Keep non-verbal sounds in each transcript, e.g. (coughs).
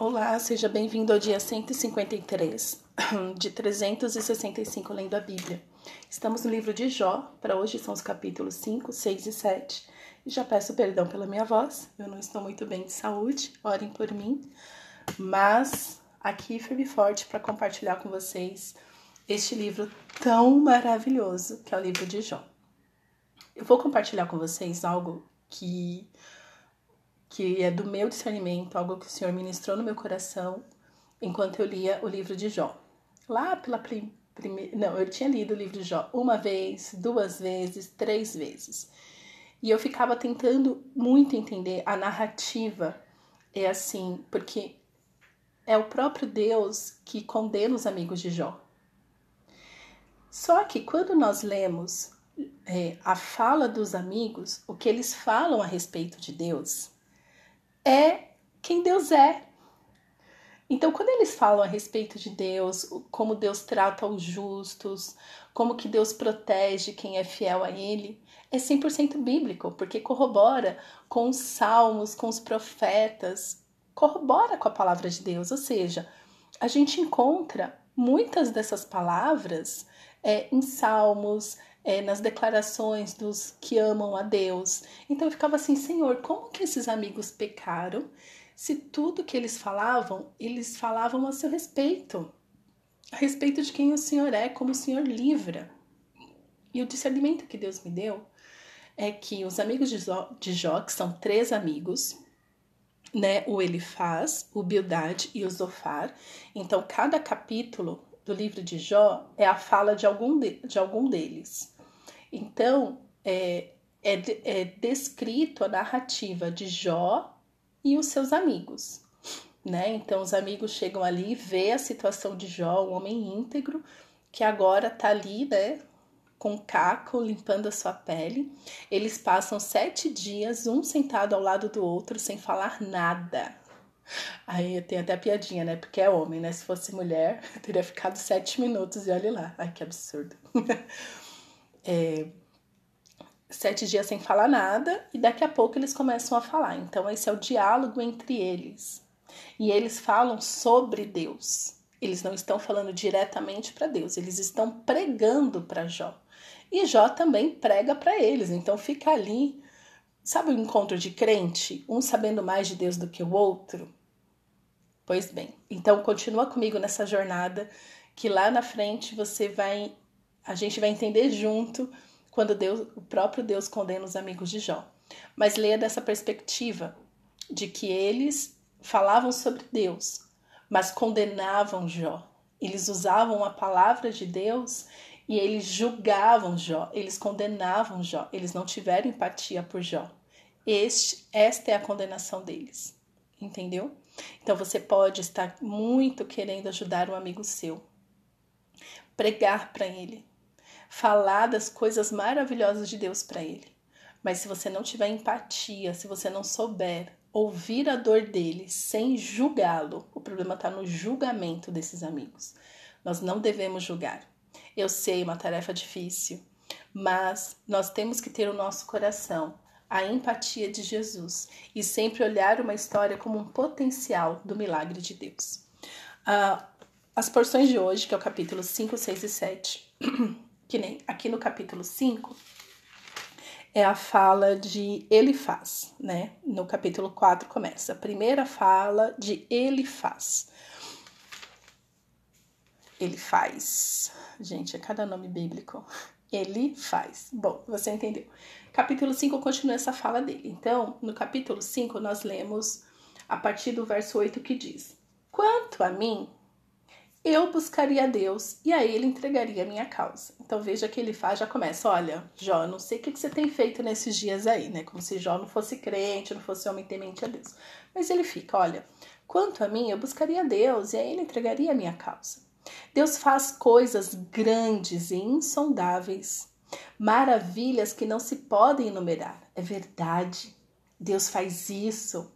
Olá, seja bem-vindo ao dia 153 (coughs) de 365 lendo a Bíblia. Estamos no livro de Jó, para hoje são os capítulos 5, 6 e 7. E já peço perdão pela minha voz, eu não estou muito bem de saúde, orem por mim. Mas aqui firme e forte para compartilhar com vocês este livro tão maravilhoso que é o livro de Jó. Eu vou compartilhar com vocês algo que que é do meu discernimento, algo que o Senhor ministrou no meu coração enquanto eu lia o livro de Jó. Lá pela primeira. Não, eu tinha lido o livro de Jó uma vez, duas vezes, três vezes. E eu ficava tentando muito entender a narrativa. É assim, porque é o próprio Deus que condena os amigos de Jó. Só que quando nós lemos é, a fala dos amigos, o que eles falam a respeito de Deus, é quem Deus é. Então, quando eles falam a respeito de Deus, como Deus trata os justos, como que Deus protege quem é fiel a Ele, é 100% bíblico, porque corrobora com os salmos, com os profetas, corrobora com a palavra de Deus. Ou seja, a gente encontra muitas dessas palavras é, em salmos, é, nas declarações dos que amam a Deus. Então eu ficava assim, Senhor, como que esses amigos pecaram se tudo que eles falavam, eles falavam a seu respeito, a respeito de quem o Senhor é, como o Senhor livra. E o discernimento que Deus me deu é que os amigos de Jó, de Jó que são três amigos, né, o Elifaz, o Bildad e o Zofar. Então, cada capítulo do livro de Jó é a fala de algum, de, de algum deles. Então, é, é, é descrito a narrativa de Jó e os seus amigos. Né? Então, os amigos chegam ali e vê a situação de Jó, um homem íntegro, que agora está ali, né, com caco, limpando a sua pele. Eles passam sete dias, um sentado ao lado do outro, sem falar nada. Aí tem até piadinha, né? Porque é homem, né? Se fosse mulher, (laughs) teria ficado sete minutos e olhe lá. Ai, que absurdo. (laughs) é, sete dias sem falar nada e daqui a pouco eles começam a falar. Então, esse é o diálogo entre eles. E eles falam sobre Deus. Eles não estão falando diretamente para Deus, eles estão pregando para Jó. E Jó também prega para eles. Então, fica ali, sabe o encontro de crente? Um sabendo mais de Deus do que o outro? Pois bem, então continua comigo nessa jornada que lá na frente você vai a gente vai entender junto quando Deus, o próprio Deus condena os amigos de Jó. Mas leia dessa perspectiva de que eles falavam sobre Deus, mas condenavam Jó. Eles usavam a palavra de Deus e eles julgavam Jó, eles condenavam Jó, eles não tiveram empatia por Jó. Este, esta é a condenação deles. Entendeu? Então você pode estar muito querendo ajudar um amigo seu, pregar para ele, falar das coisas maravilhosas de Deus para ele. Mas se você não tiver empatia, se você não souber ouvir a dor dele sem julgá-lo, o problema está no julgamento desses amigos. Nós não devemos julgar. Eu sei, uma tarefa difícil, mas nós temos que ter o nosso coração a empatia de Jesus e sempre olhar uma história como um potencial do milagre de Deus. Uh, as porções de hoje, que é o capítulo 5, 6 e 7, (clears throat) que nem aqui no capítulo 5, é a fala de Elifaz, né? No capítulo 4 começa. A primeira fala de Elifaz. Ele faz. Gente, é cada nome bíblico. Ele faz. Bom, você entendeu. Capítulo 5 continua essa fala dele. Então, no capítulo 5, nós lemos a partir do verso 8 que diz: Quanto a mim, eu buscaria a Deus e a ele entregaria a minha causa. Então veja que ele faz, já começa, olha, Jó, não sei o que você tem feito nesses dias aí, né? Como se Jó não fosse crente, não fosse homem temente a Deus. Mas ele fica, olha, quanto a mim, eu buscaria a Deus e a ele entregaria a minha causa. Deus faz coisas grandes e insondáveis, maravilhas que não se podem enumerar. É verdade. Deus faz isso.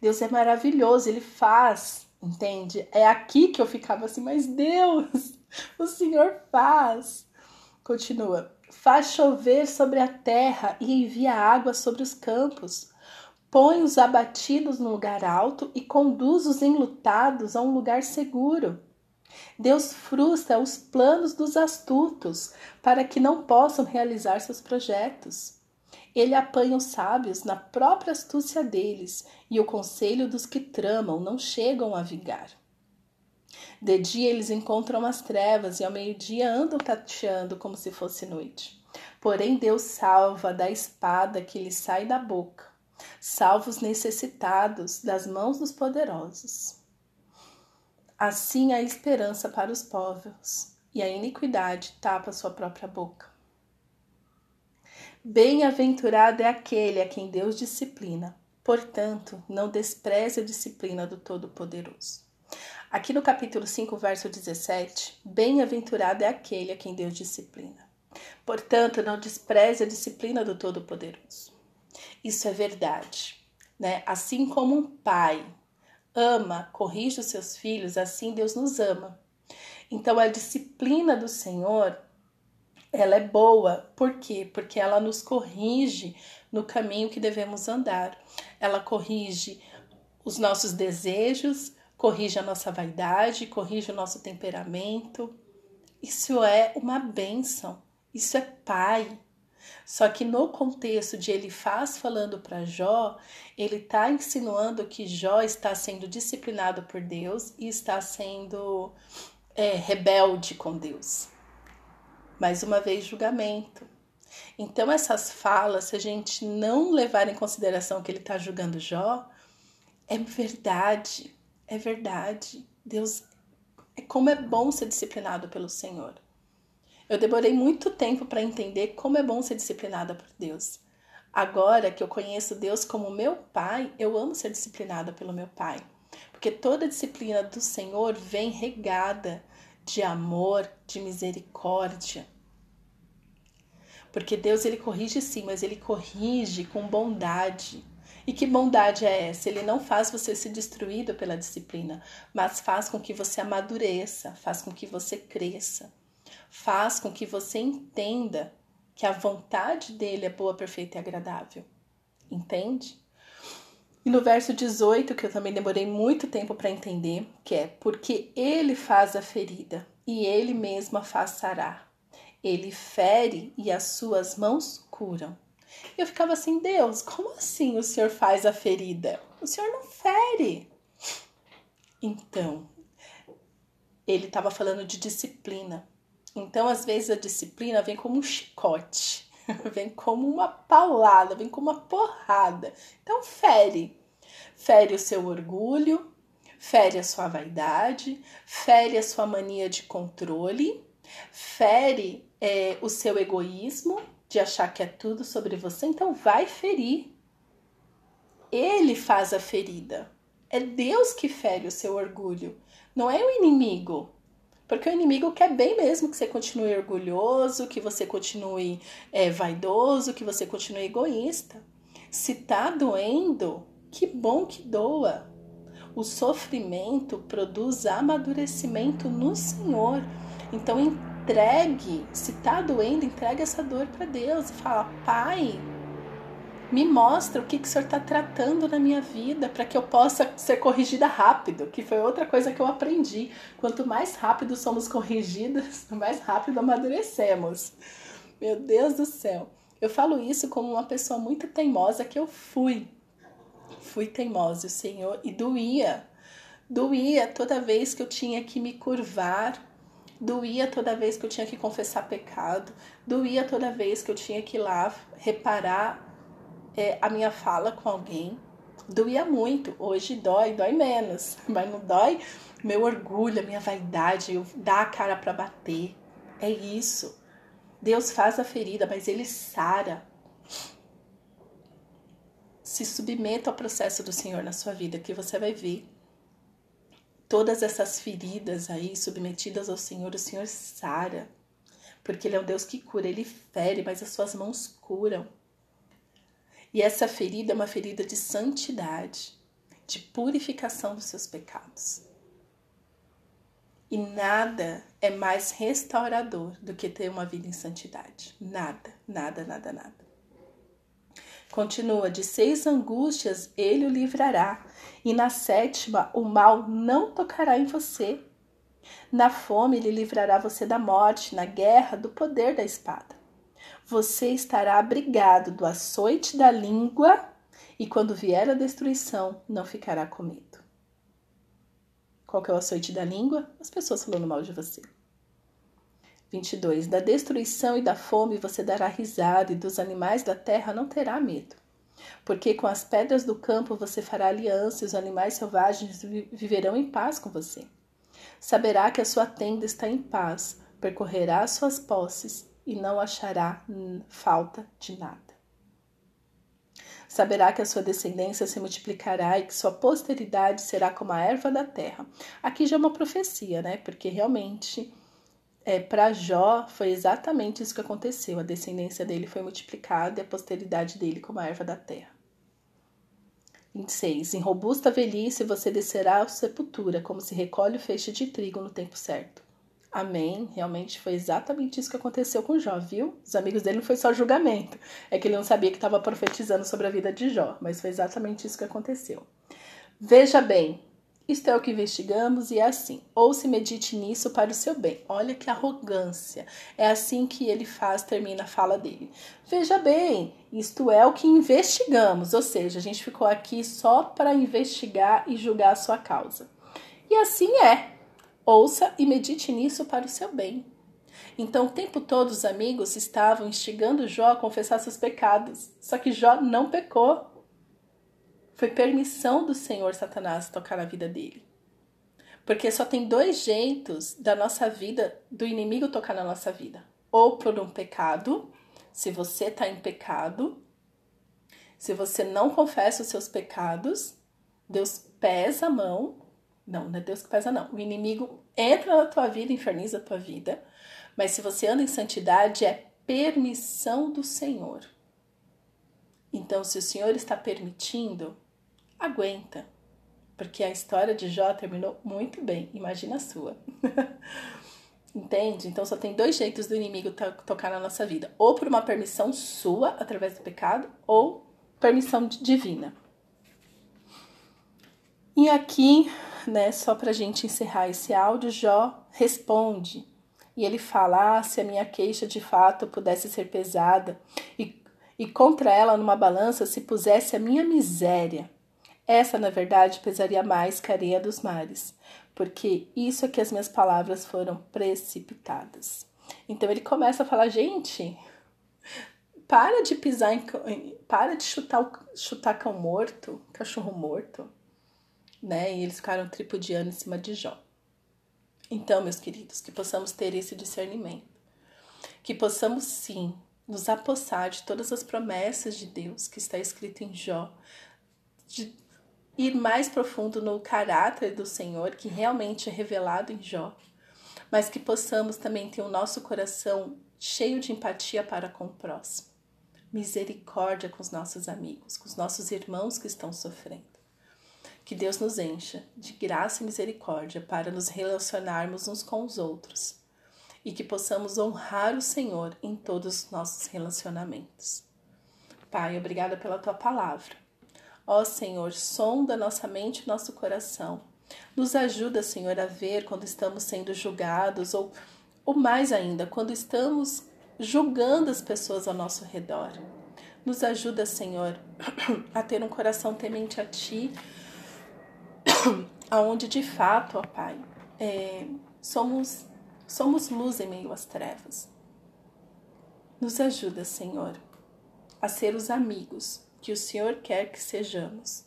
Deus é maravilhoso, ele faz, entende? É aqui que eu ficava assim, mas Deus, (laughs) o Senhor faz. Continua. Faz chover sobre a terra e envia água sobre os campos. põe os abatidos no lugar alto e conduz os enlutados a um lugar seguro. Deus frustra os planos dos astutos para que não possam realizar seus projetos. Ele apanha os sábios na própria astúcia deles, e o conselho dos que tramam não chegam a vingar. De dia eles encontram as trevas e ao meio-dia andam tateando como se fosse noite. Porém, Deus salva da espada que lhe sai da boca, salva os necessitados das mãos dos poderosos. Assim há esperança para os povos, e a iniquidade tapa sua própria boca. Bem-aventurado é aquele a quem Deus disciplina, portanto, não despreze a disciplina do Todo-Poderoso. Aqui no capítulo 5, verso 17, bem-aventurado é aquele a quem Deus disciplina. Portanto, não despreze a disciplina do Todo-Poderoso. Isso é verdade, né? Assim como um pai ama, corrige os seus filhos, assim Deus nos ama. Então a disciplina do Senhor, ela é boa. Por quê? Porque ela nos corrige no caminho que devemos andar. Ela corrige os nossos desejos, corrige a nossa vaidade, corrige o nosso temperamento. Isso é uma bênção. Isso é pai. Só que no contexto de ele faz falando para Jó, ele está insinuando que Jó está sendo disciplinado por Deus e está sendo é, rebelde com Deus. Mais uma vez, julgamento. Então, essas falas, se a gente não levar em consideração que ele está julgando Jó, é verdade, é verdade. Deus, é como é bom ser disciplinado pelo Senhor. Eu demorei muito tempo para entender como é bom ser disciplinada por Deus. Agora que eu conheço Deus como meu pai, eu amo ser disciplinada pelo meu pai. Porque toda disciplina do Senhor vem regada de amor, de misericórdia. Porque Deus ele corrige sim, mas ele corrige com bondade. E que bondade é essa? Ele não faz você ser destruído pela disciplina, mas faz com que você amadureça, faz com que você cresça faz com que você entenda que a vontade dele é boa, perfeita e agradável. Entende? E no verso 18, que eu também demorei muito tempo para entender, que é porque ele faz a ferida e ele mesmo a. Ele fere e as suas mãos curam. Eu ficava assim, Deus, como assim o Senhor faz a ferida? O Senhor não fere. Então, ele estava falando de disciplina. Então, às vezes, a disciplina vem como um chicote, (laughs) vem como uma paulada, vem como uma porrada. Então, fere. Fere o seu orgulho, fere a sua vaidade, fere a sua mania de controle, fere é, o seu egoísmo de achar que é tudo sobre você. Então, vai ferir. Ele faz a ferida. É Deus que fere o seu orgulho, não é o inimigo. Porque o inimigo quer bem mesmo que você continue orgulhoso, que você continue é, vaidoso, que você continue egoísta. Se tá doendo, que bom que doa. O sofrimento produz amadurecimento no Senhor. Então entregue, se tá doendo, entregue essa dor para Deus e fala: Pai, me mostra o que, que o Senhor está tratando na minha vida para que eu possa ser corrigida rápido, que foi outra coisa que eu aprendi. Quanto mais rápido somos corrigidas, (laughs) mais rápido amadurecemos. Meu Deus do céu. Eu falo isso como uma pessoa muito teimosa que eu fui. Fui teimosa, o Senhor, e doía. Doía toda vez que eu tinha que me curvar doía toda vez que eu tinha que confessar pecado, doía toda vez que eu tinha que ir lá reparar é, a minha fala com alguém doía muito. Hoje dói, dói menos, (laughs) mas não dói meu orgulho, a minha vaidade, eu dar a cara para bater. É isso. Deus faz a ferida, mas ele sara. Se submeta ao processo do Senhor na sua vida, que você vai ver todas essas feridas aí submetidas ao Senhor, o Senhor sara. Porque Ele é um Deus que cura, Ele fere, mas as suas mãos curam. E essa ferida é uma ferida de santidade, de purificação dos seus pecados. E nada é mais restaurador do que ter uma vida em santidade. Nada, nada, nada, nada. Continua: de seis angústias ele o livrará, e na sétima o mal não tocará em você. Na fome ele livrará você da morte, na guerra do poder da espada. Você estará abrigado do açoite da língua, e quando vier a destruição, não ficará com medo. Qual que é o açoite da língua? As pessoas falando mal de você. 22. Da destruição e da fome você dará risada, e dos animais da terra não terá medo. Porque com as pedras do campo você fará aliança, e os animais selvagens viverão em paz com você. Saberá que a sua tenda está em paz, percorrerá as suas posses e não achará falta de nada. Saberá que a sua descendência se multiplicará e que sua posteridade será como a erva da terra. Aqui já é uma profecia, né? Porque realmente é, para Jó foi exatamente isso que aconteceu. A descendência dele foi multiplicada e a posteridade dele como a erva da terra. 26. Em robusta velhice você descerá à sepultura, como se recolhe o feixe de trigo no tempo certo. Amém. Realmente foi exatamente isso que aconteceu com Jó, viu? Os amigos dele não foi só julgamento. É que ele não sabia que estava profetizando sobre a vida de Jó, mas foi exatamente isso que aconteceu. Veja bem, isto é o que investigamos e é assim. Ou se medite nisso para o seu bem. Olha que arrogância. É assim que ele faz, termina a fala dele. Veja bem, isto é o que investigamos. Ou seja, a gente ficou aqui só para investigar e julgar a sua causa. E assim é. Ouça e medite nisso para o seu bem. Então, o tempo todo os amigos estavam instigando Jó a confessar seus pecados. Só que Jó não pecou. Foi permissão do Senhor Satanás tocar na vida dele. Porque só tem dois jeitos da nossa vida, do inimigo tocar na nossa vida. Ou por um pecado, se você está em pecado, se você não confessa os seus pecados, Deus pesa a mão. Não, não é Deus que pesa, não. O inimigo entra na tua vida, inferniza a tua vida. Mas se você anda em santidade, é permissão do Senhor. Então, se o Senhor está permitindo, aguenta, porque a história de Jó terminou muito bem, imagina a sua. (laughs) Entende? Então só tem dois jeitos do inimigo tocar na nossa vida: ou por uma permissão sua, através do pecado, ou permissão divina. E aqui, né, só pra gente encerrar esse áudio, Jó responde. E ele fala: ah, se a minha queixa de fato pudesse ser pesada, e, e contra ela numa balança se pusesse a minha miséria, essa, na verdade, pesaria mais que a areia dos mares, porque isso é que as minhas palavras foram precipitadas. Então ele começa a falar, gente, para de pisar em, para de chutar chutar cão morto, cachorro morto, né? E eles ficaram tripudiando em cima de Jó. Então, meus queridos, que possamos ter esse discernimento, que possamos sim nos apossar de todas as promessas de Deus que está escrito em Jó, de ir mais profundo no caráter do Senhor, que realmente é revelado em Jó, mas que possamos também ter o nosso coração cheio de empatia para com o próximo. Misericórdia com os nossos amigos, com os nossos irmãos que estão sofrendo. Que Deus nos encha de graça e misericórdia para nos relacionarmos uns com os outros e que possamos honrar o Senhor em todos os nossos relacionamentos. Pai, obrigada pela tua palavra. Ó Senhor, sonda nossa mente e nosso coração. Nos ajuda, Senhor, a ver quando estamos sendo julgados ou, ou mais ainda, quando estamos julgando as pessoas ao nosso redor. Nos ajuda, Senhor, (clears throat) a ter um coração temente a Ti, (coughs) aonde de fato, ó Pai, é, somos, somos luz em meio às trevas. Nos ajuda, Senhor, a ser os amigos que o Senhor quer que sejamos.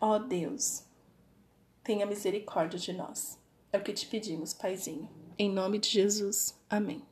Ó Deus, tenha misericórdia de nós. É o que te pedimos, Paizinho. Em nome de Jesus. Amém.